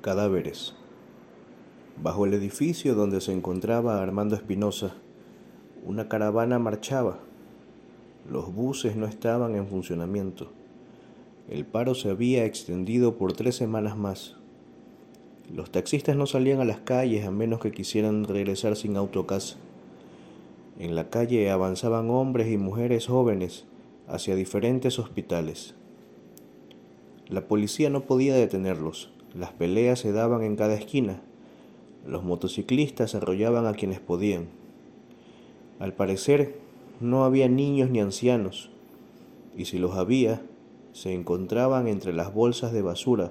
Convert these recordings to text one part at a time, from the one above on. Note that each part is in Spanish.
Cadáveres. Bajo el edificio donde se encontraba Armando Espinosa, una caravana marchaba. Los buses no estaban en funcionamiento. El paro se había extendido por tres semanas más. Los taxistas no salían a las calles a menos que quisieran regresar sin auto a casa. En la calle avanzaban hombres y mujeres jóvenes hacia diferentes hospitales. La policía no podía detenerlos. Las peleas se daban en cada esquina. Los motociclistas arrollaban a quienes podían. Al parecer, no había niños ni ancianos, y si los había, se encontraban entre las bolsas de basura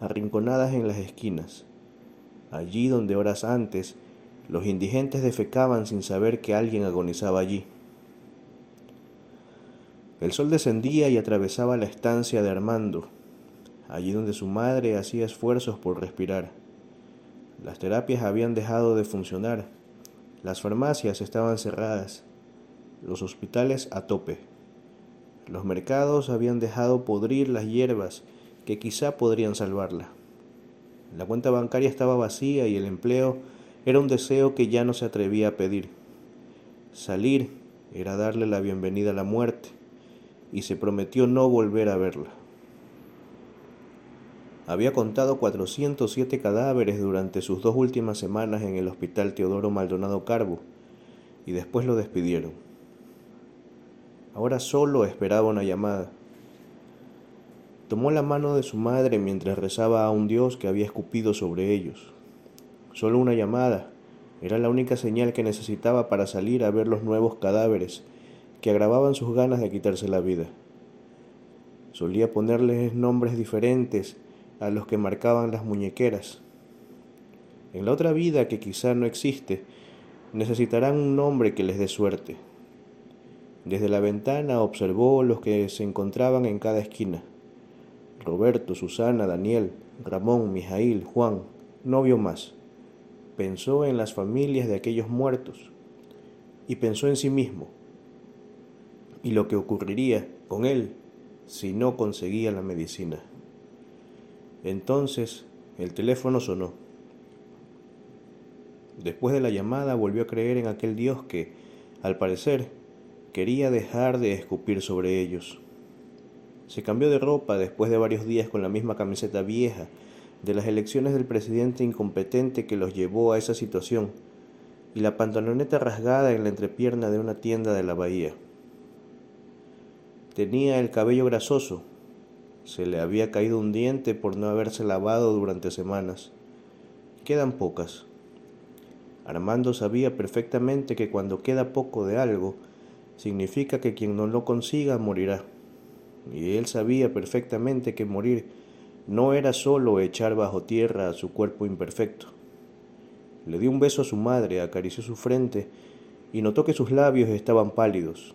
arrinconadas en las esquinas, allí donde horas antes los indigentes defecaban sin saber que alguien agonizaba allí. El sol descendía y atravesaba la estancia de Armando, allí donde su madre hacía esfuerzos por respirar. Las terapias habían dejado de funcionar, las farmacias estaban cerradas, los hospitales a tope. Los mercados habían dejado podrir las hierbas que quizá podrían salvarla. La cuenta bancaria estaba vacía y el empleo era un deseo que ya no se atrevía a pedir. Salir era darle la bienvenida a la muerte y se prometió no volver a verla. Había contado 407 cadáveres durante sus dos últimas semanas en el hospital Teodoro Maldonado Carbo y después lo despidieron. Ahora solo esperaba una llamada. Tomó la mano de su madre mientras rezaba a un Dios que había escupido sobre ellos. Solo una llamada era la única señal que necesitaba para salir a ver los nuevos cadáveres que agravaban sus ganas de quitarse la vida. Solía ponerles nombres diferentes a los que marcaban las muñequeras. En la otra vida que quizá no existe, necesitarán un nombre que les dé suerte. Desde la ventana observó los que se encontraban en cada esquina. Roberto, Susana, Daniel, Ramón, Mijail, Juan, no vio más. Pensó en las familias de aquellos muertos y pensó en sí mismo y lo que ocurriría con él si no conseguía la medicina. Entonces el teléfono sonó. Después de la llamada volvió a creer en aquel Dios que, al parecer, quería dejar de escupir sobre ellos. Se cambió de ropa después de varios días con la misma camiseta vieja de las elecciones del presidente incompetente que los llevó a esa situación y la pantaloneta rasgada en la entrepierna de una tienda de la bahía. Tenía el cabello grasoso, se le había caído un diente por no haberse lavado durante semanas. Quedan pocas. Armando sabía perfectamente que cuando queda poco de algo, significa que quien no lo consiga morirá. Y él sabía perfectamente que morir no era solo echar bajo tierra a su cuerpo imperfecto. Le dio un beso a su madre, acarició su frente y notó que sus labios estaban pálidos.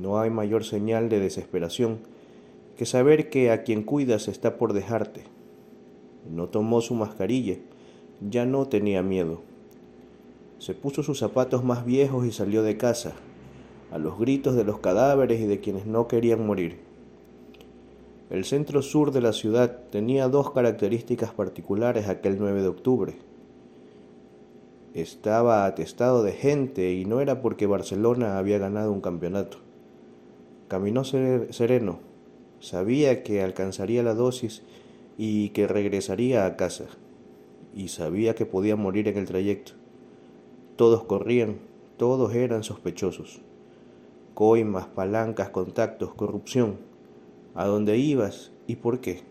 No hay mayor señal de desesperación que saber que a quien cuidas está por dejarte. No tomó su mascarilla, ya no tenía miedo. Se puso sus zapatos más viejos y salió de casa, a los gritos de los cadáveres y de quienes no querían morir. El centro sur de la ciudad tenía dos características particulares aquel 9 de octubre. Estaba atestado de gente y no era porque Barcelona había ganado un campeonato. Caminó sereno, Sabía que alcanzaría la dosis y que regresaría a casa. Y sabía que podía morir en el trayecto. Todos corrían, todos eran sospechosos. Coimas, palancas, contactos, corrupción. ¿A dónde ibas y por qué?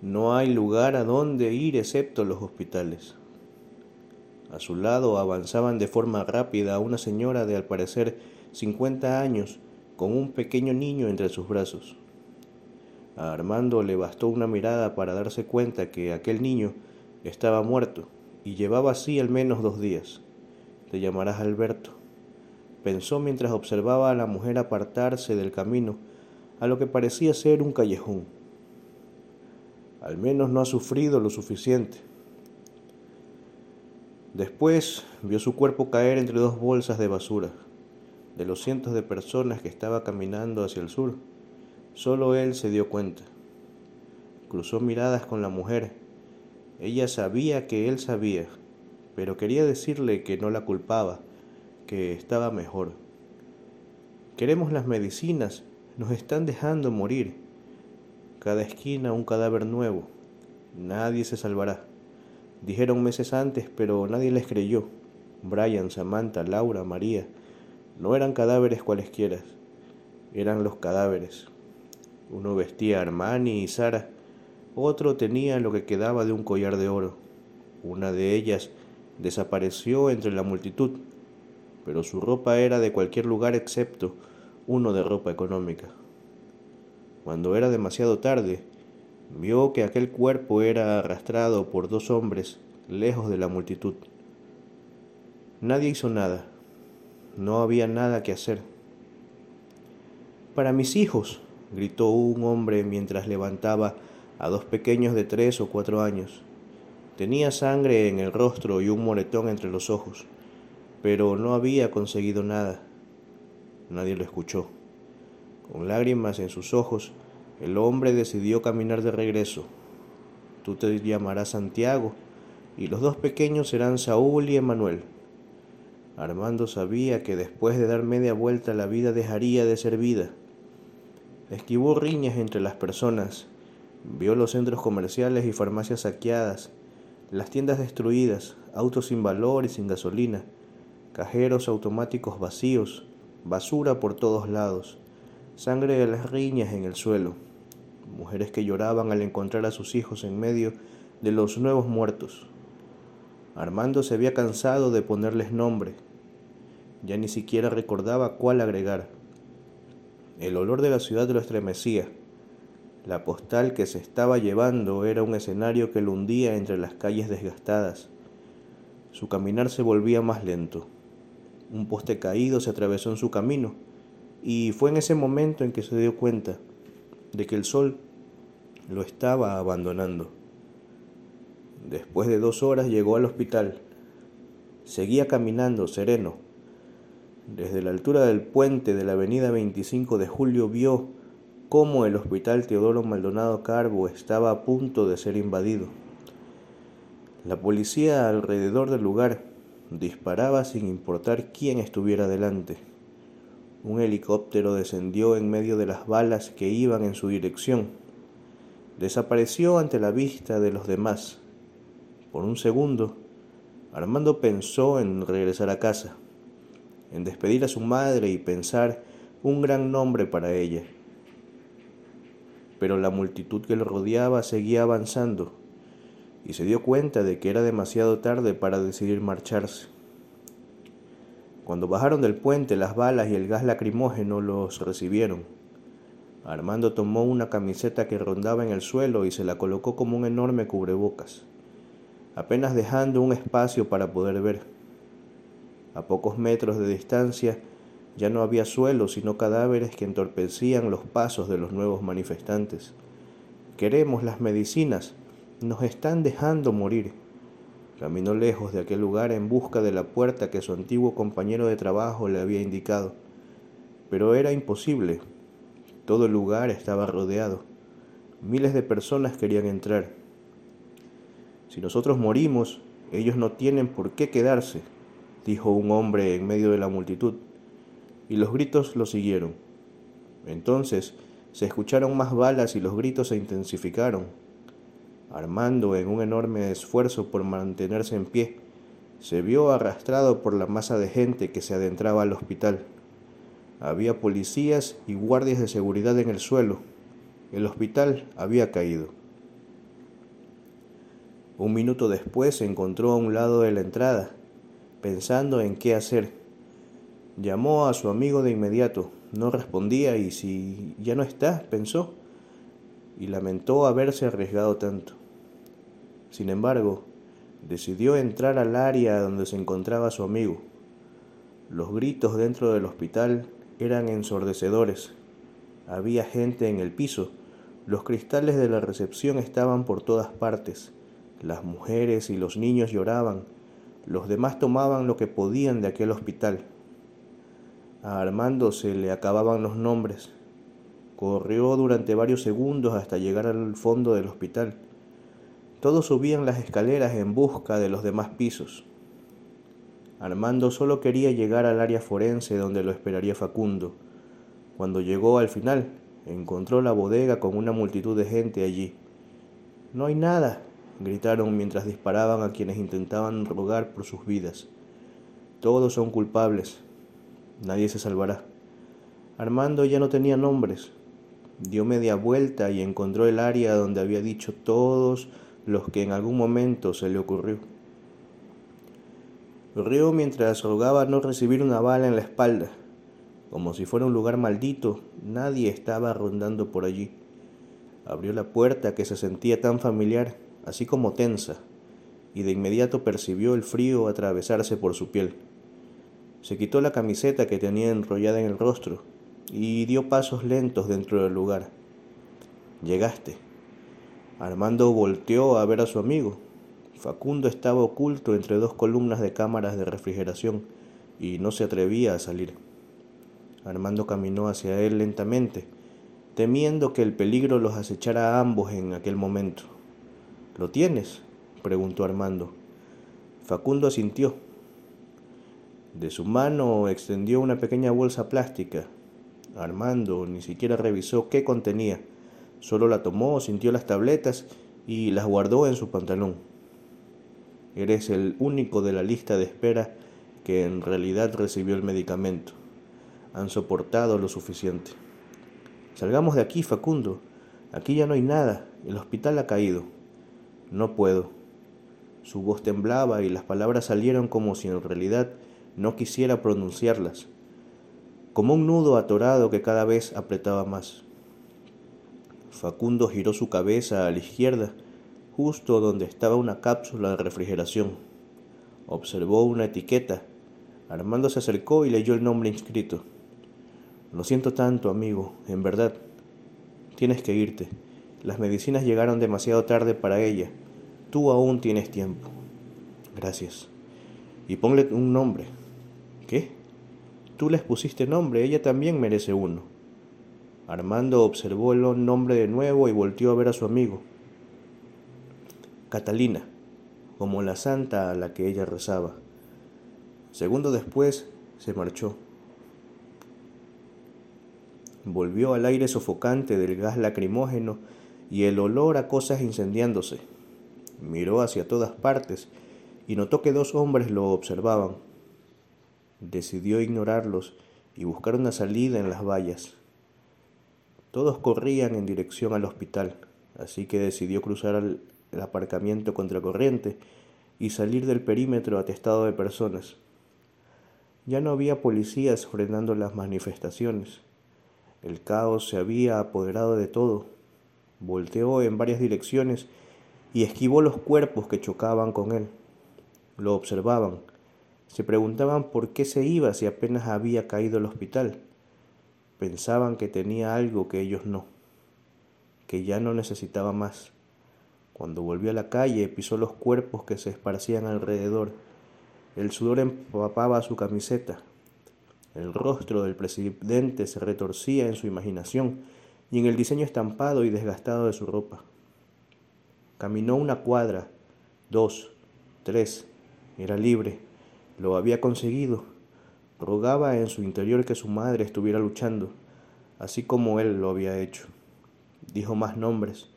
No hay lugar a donde ir excepto los hospitales. A su lado avanzaban de forma rápida una señora de al parecer 50 años con un pequeño niño entre sus brazos. A Armando le bastó una mirada para darse cuenta que aquel niño estaba muerto y llevaba así al menos dos días. Te llamarás Alberto, pensó mientras observaba a la mujer apartarse del camino a lo que parecía ser un callejón. Al menos no ha sufrido lo suficiente. Después vio su cuerpo caer entre dos bolsas de basura de los cientos de personas que estaba caminando hacia el sur. Solo él se dio cuenta. cruzó miradas con la mujer. Ella sabía que él sabía, pero quería decirle que no la culpaba, que estaba mejor. Queremos las medicinas, nos están dejando morir. Cada esquina un cadáver nuevo. Nadie se salvará. Dijeron meses antes, pero nadie les creyó. Brian, Samantha, Laura, María, no eran cadáveres cualesquiera, eran los cadáveres. Uno vestía Armani y Sara, otro tenía lo que quedaba de un collar de oro. Una de ellas desapareció entre la multitud, pero su ropa era de cualquier lugar excepto uno de ropa económica. Cuando era demasiado tarde, vio que aquel cuerpo era arrastrado por dos hombres lejos de la multitud. Nadie hizo nada. No había nada que hacer. Para mis hijos, gritó un hombre mientras levantaba a dos pequeños de tres o cuatro años. Tenía sangre en el rostro y un moretón entre los ojos, pero no había conseguido nada. Nadie lo escuchó. Con lágrimas en sus ojos, el hombre decidió caminar de regreso. Tú te llamarás Santiago, y los dos pequeños serán Saúl y Emanuel. Armando sabía que después de dar media vuelta la vida dejaría de ser vida. Esquivó riñas entre las personas, vio los centros comerciales y farmacias saqueadas, las tiendas destruidas, autos sin valor y sin gasolina, cajeros automáticos vacíos, basura por todos lados, sangre de las riñas en el suelo, mujeres que lloraban al encontrar a sus hijos en medio de los nuevos muertos. Armando se había cansado de ponerles nombre, ya ni siquiera recordaba cuál agregar. El olor de la ciudad lo estremecía. La postal que se estaba llevando era un escenario que lo hundía entre las calles desgastadas. Su caminar se volvía más lento. Un poste caído se atravesó en su camino y fue en ese momento en que se dio cuenta de que el sol lo estaba abandonando. Después de dos horas llegó al hospital. Seguía caminando sereno, desde la altura del puente de la avenida 25 de Julio vio cómo el hospital Teodoro Maldonado Carbo estaba a punto de ser invadido. La policía alrededor del lugar disparaba sin importar quién estuviera delante. Un helicóptero descendió en medio de las balas que iban en su dirección. Desapareció ante la vista de los demás. Por un segundo, Armando pensó en regresar a casa en despedir a su madre y pensar un gran nombre para ella. Pero la multitud que lo rodeaba seguía avanzando y se dio cuenta de que era demasiado tarde para decidir marcharse. Cuando bajaron del puente, las balas y el gas lacrimógeno los recibieron. Armando tomó una camiseta que rondaba en el suelo y se la colocó como un enorme cubrebocas, apenas dejando un espacio para poder ver. A pocos metros de distancia ya no había suelo, sino cadáveres que entorpecían los pasos de los nuevos manifestantes. Queremos las medicinas, nos están dejando morir. Caminó lejos de aquel lugar en busca de la puerta que su antiguo compañero de trabajo le había indicado, pero era imposible. Todo el lugar estaba rodeado. Miles de personas querían entrar. Si nosotros morimos, ellos no tienen por qué quedarse, dijo un hombre en medio de la multitud, y los gritos lo siguieron. Entonces se escucharon más balas y los gritos se intensificaron. Armando, en un enorme esfuerzo por mantenerse en pie, se vio arrastrado por la masa de gente que se adentraba al hospital. Había policías y guardias de seguridad en el suelo. El hospital había caído. Un minuto después se encontró a un lado de la entrada pensando en qué hacer. Llamó a su amigo de inmediato, no respondía y si ya no está, pensó, y lamentó haberse arriesgado tanto. Sin embargo, decidió entrar al área donde se encontraba su amigo. Los gritos dentro del hospital eran ensordecedores. Había gente en el piso. Los cristales de la recepción estaban por todas partes. Las mujeres y los niños lloraban los demás tomaban lo que podían de aquel hospital. A Armando se le acababan los nombres. Corrió durante varios segundos hasta llegar al fondo del hospital. Todos subían las escaleras en busca de los demás pisos. Armando solo quería llegar al área forense donde lo esperaría Facundo. Cuando llegó al final, encontró la bodega con una multitud de gente allí. No hay nada, gritaron mientras disparaban a quienes intentaban rogar por sus vidas. Todos son culpables. Nadie se salvará. Armando ya no tenía nombres. Dio media vuelta y encontró el área donde había dicho todos los que en algún momento se le ocurrió. Rió mientras rogaba no recibir una bala en la espalda. Como si fuera un lugar maldito, nadie estaba rondando por allí. Abrió la puerta que se sentía tan familiar, así como tensa, y de inmediato percibió el frío atravesarse por su piel. Se quitó la camiseta que tenía enrollada en el rostro y dio pasos lentos dentro del lugar. Llegaste. Armando volteó a ver a su amigo. Facundo estaba oculto entre dos columnas de cámaras de refrigeración y no se atrevía a salir. Armando caminó hacia él lentamente, temiendo que el peligro los acechara a ambos en aquel momento. ¿Lo tienes? preguntó Armando. Facundo asintió. De su mano extendió una pequeña bolsa plástica. Armando ni siquiera revisó qué contenía, solo la tomó, sintió las tabletas y las guardó en su pantalón. Eres el único de la lista de espera que en realidad recibió el medicamento. Han soportado lo suficiente. Salgamos de aquí, Facundo. Aquí ya no hay nada. El hospital ha caído. No puedo. Su voz temblaba y las palabras salieron como si en realidad no quisiera pronunciarlas, como un nudo atorado que cada vez apretaba más. Facundo giró su cabeza a la izquierda justo donde estaba una cápsula de refrigeración. Observó una etiqueta. Armando se acercó y leyó el nombre inscrito. Lo siento tanto, amigo, en verdad. Tienes que irte. Las medicinas llegaron demasiado tarde para ella. Tú aún tienes tiempo. Gracias. Y ponle un nombre. ¿Qué? Tú les pusiste nombre, ella también merece uno. Armando observó el nombre de nuevo y volteó a ver a su amigo. Catalina, como la santa a la que ella rezaba. Segundo después se marchó. Volvió al aire sofocante del gas lacrimógeno y el olor a cosas incendiándose. Miró hacia todas partes y notó que dos hombres lo observaban. Decidió ignorarlos y buscar una salida en las vallas. Todos corrían en dirección al hospital, así que decidió cruzar al, el aparcamiento contracorriente y salir del perímetro atestado de personas. Ya no había policías frenando las manifestaciones. El caos se había apoderado de todo. Volteó en varias direcciones y esquivó los cuerpos que chocaban con él. Lo observaban. Se preguntaban por qué se iba si apenas había caído el hospital. Pensaban que tenía algo que ellos no, que ya no necesitaba más. Cuando volvió a la calle, pisó los cuerpos que se esparcían alrededor. El sudor empapaba su camiseta. El rostro del presidente se retorcía en su imaginación y en el diseño estampado y desgastado de su ropa. Caminó una cuadra, dos, tres. Era libre. Lo había conseguido. Rogaba en su interior que su madre estuviera luchando, así como él lo había hecho. Dijo más nombres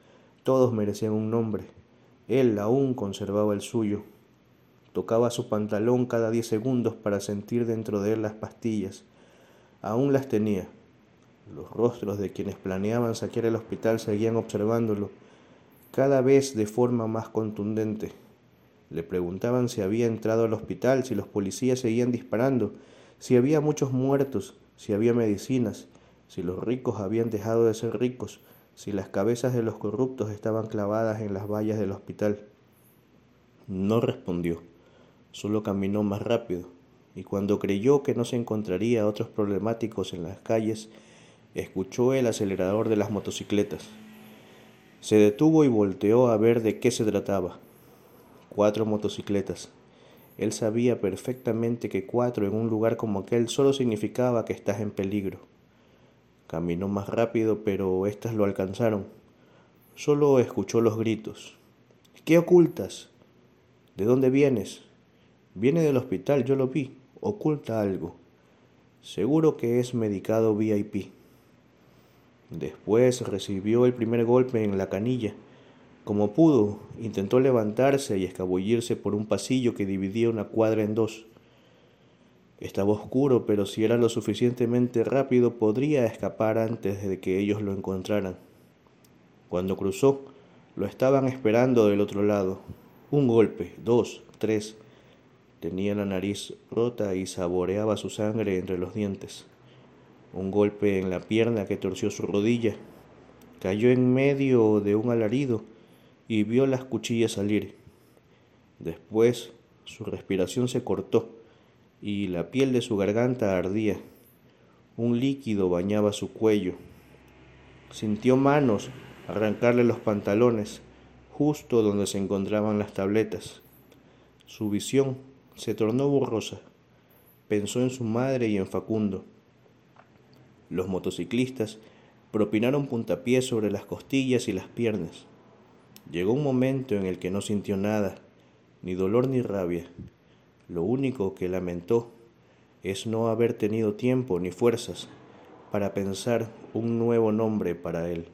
todos merecían un nombre. Él aún conservaba el suyo. Tocaba su pantalón cada diez segundos para sentir dentro de él las pastillas. Aún las tenía. Los rostros de quienes planeaban saquear el hospital seguían observándolo, cada vez de forma más contundente. Le preguntaban si había entrado al hospital, si los policías seguían disparando, si había muchos muertos, si había medicinas, si los ricos habían dejado de ser ricos, si las cabezas de los corruptos estaban clavadas en las vallas del hospital. No respondió, solo caminó más rápido, y cuando creyó que no se encontraría otros problemáticos en las calles, escuchó el acelerador de las motocicletas. Se detuvo y volteó a ver de qué se trataba. Cuatro motocicletas. Él sabía perfectamente que cuatro en un lugar como aquel solo significaba que estás en peligro. Caminó más rápido, pero éstas lo alcanzaron. Solo escuchó los gritos. ¿Qué ocultas? ¿De dónde vienes? Viene del hospital, yo lo vi. Oculta algo. Seguro que es medicado VIP. Después recibió el primer golpe en la canilla. Como pudo, intentó levantarse y escabullirse por un pasillo que dividía una cuadra en dos. Estaba oscuro, pero si era lo suficientemente rápido podría escapar antes de que ellos lo encontraran. Cuando cruzó, lo estaban esperando del otro lado. Un golpe, dos, tres. Tenía la nariz rota y saboreaba su sangre entre los dientes un golpe en la pierna que torció su rodilla. Cayó en medio de un alarido y vio las cuchillas salir. Después su respiración se cortó y la piel de su garganta ardía. Un líquido bañaba su cuello. Sintió manos arrancarle los pantalones justo donde se encontraban las tabletas. Su visión se tornó borrosa. Pensó en su madre y en Facundo. Los motociclistas propinaron puntapiés sobre las costillas y las piernas. Llegó un momento en el que no sintió nada, ni dolor ni rabia. Lo único que lamentó es no haber tenido tiempo ni fuerzas para pensar un nuevo nombre para él.